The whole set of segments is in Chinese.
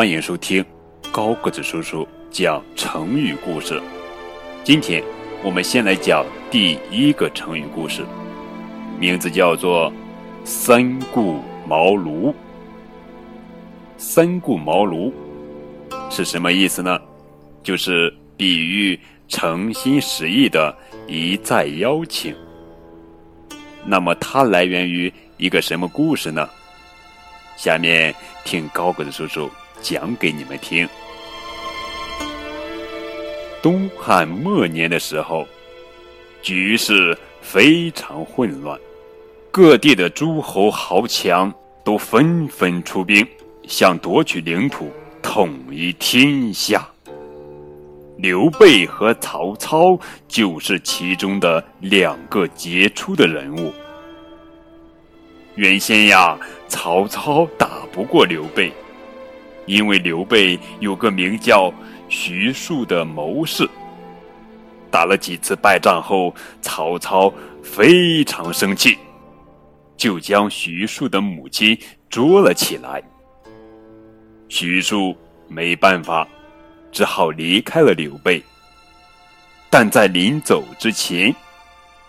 欢迎收听高个子叔叔讲成语故事。今天我们先来讲第一个成语故事，名字叫做“三顾茅庐”。三顾茅庐是什么意思呢？就是比喻诚心实意的一再邀请。那么它来源于一个什么故事呢？下面听高个子叔叔。讲给你们听。东汉末年的时候，局势非常混乱，各地的诸侯豪强都纷纷出兵，想夺取领土，统一天下。刘备和曹操就是其中的两个杰出的人物。原先呀，曹操打不过刘备。因为刘备有个名叫徐庶的谋士，打了几次败仗后，曹操非常生气，就将徐庶的母亲捉了起来。徐庶没办法，只好离开了刘备。但在临走之前，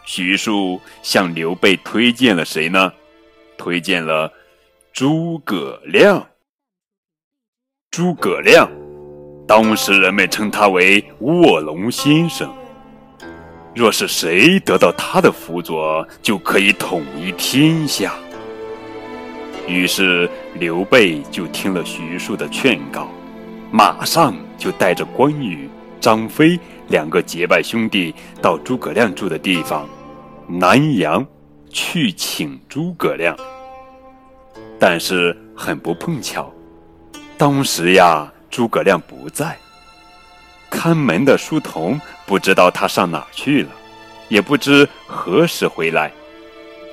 徐庶向刘备推荐了谁呢？推荐了诸葛亮。诸葛亮，当时人们称他为卧龙先生。若是谁得到他的辅佐，就可以统一天下。于是刘备就听了徐庶的劝告，马上就带着关羽、张飞两个结拜兄弟到诸葛亮住的地方南阳去请诸葛亮。但是很不碰巧。当时呀，诸葛亮不在，看门的书童不知道他上哪去了，也不知何时回来，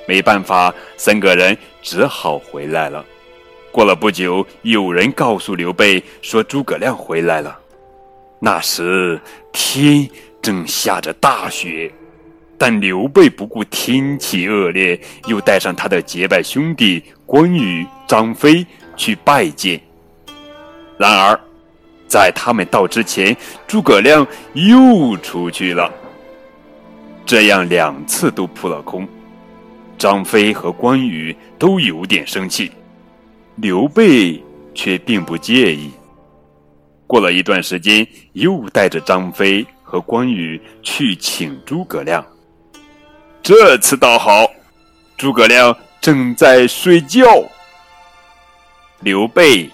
没办法，三个人只好回来了。过了不久，有人告诉刘备说诸葛亮回来了。那时天正下着大雪，但刘备不顾天气恶劣，又带上他的结拜兄弟关羽、张飞去拜见。然而，在他们到之前，诸葛亮又出去了。这样两次都扑了空，张飞和关羽都有点生气，刘备却并不介意。过了一段时间，又带着张飞和关羽去请诸葛亮。这次倒好，诸葛亮正在睡觉，刘备。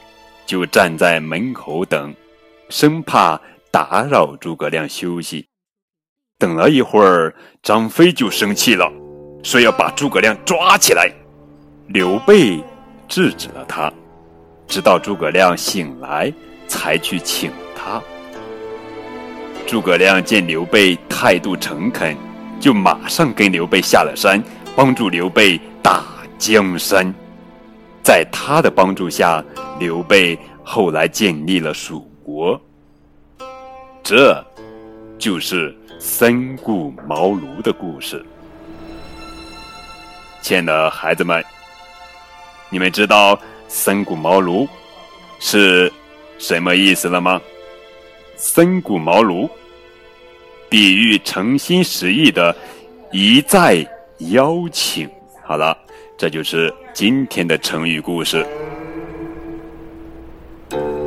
就站在门口等，生怕打扰诸葛亮休息。等了一会儿，张飞就生气了，说要把诸葛亮抓起来。刘备制止了他，直到诸葛亮醒来，才去请他。诸葛亮见刘备态度诚恳，就马上跟刘备下了山，帮助刘备打江山。在他的帮助下，刘备后来建立了蜀国。这，就是三顾茅庐的故事。亲爱的孩子们，你们知道三顾茅庐是什么意思了吗？三顾茅庐，比喻诚心实意的一再邀请。好了。这就是今天的成语故事。thank you